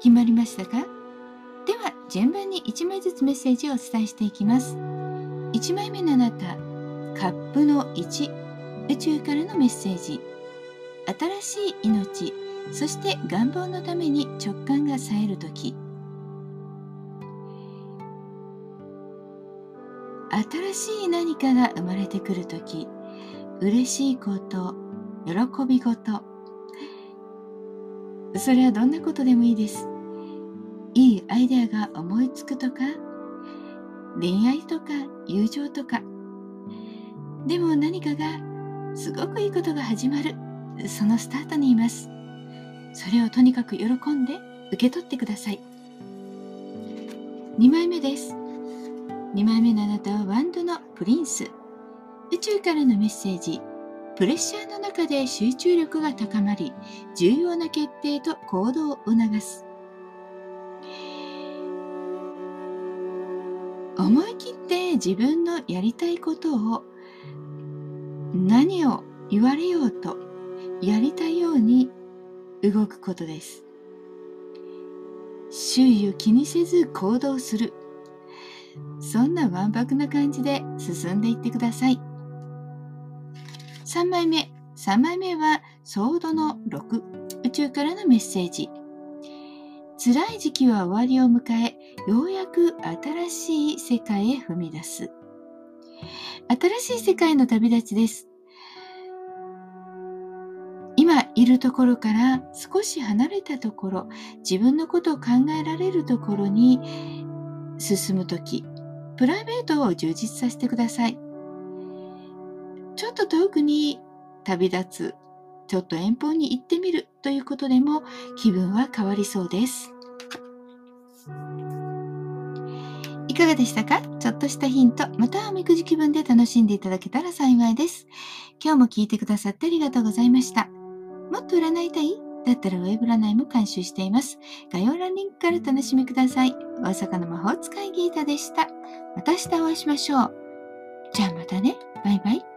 決まりましたか？では順番に1枚ずつメッセージをお伝えしていきます。1枚目のあなたカップの1宇宙からのメッセージ。新しい命そして願望のために直感が冴える時。新しい何かが生まれてくる時。嬉しいこと喜び事それはどんなことでもいいです。いいアイデアが思いつくとか恋愛とか友情とか。でも何かがすごくいいことが始まる。そのスタートにいます。それをとにかく喜んで受け取ってください。2枚目です。2枚目のあなたはワンドのプリンス。宇宙からのメッセージ。プレッシャーの中で集中力が高まり重要な決定と行動を促す。思い切って自分のやりたいことを何を言われようとやりたいように動くことです。周囲を気にせず行動する。そんなわんぱくな感じで進んでいってください。3枚目。3枚目はソードの6宇宙からのメッセージ。辛い時期は終わりを迎えようやく新しい世界へ踏み出す。新しい世界の旅立ちです。今いるところから少し離れたところ自分のことを考えられるところに進む時プライベートを充実させてください。ちょっと遠くに旅立つちょっと遠方に行ってみるということでも気分は変わりそうです。いかがでしたか？ちょっとしたヒント、またはみくじ気分で楽しんでいただけたら幸いです。今日も聞いてくださってありがとうございました。もっと占いたい？だったらウェブ占いも監修しています。概要欄リンクからお楽しみください。大阪の魔法使いギータでした。また明日お会いしましょう。じゃあまたね。バイバイ。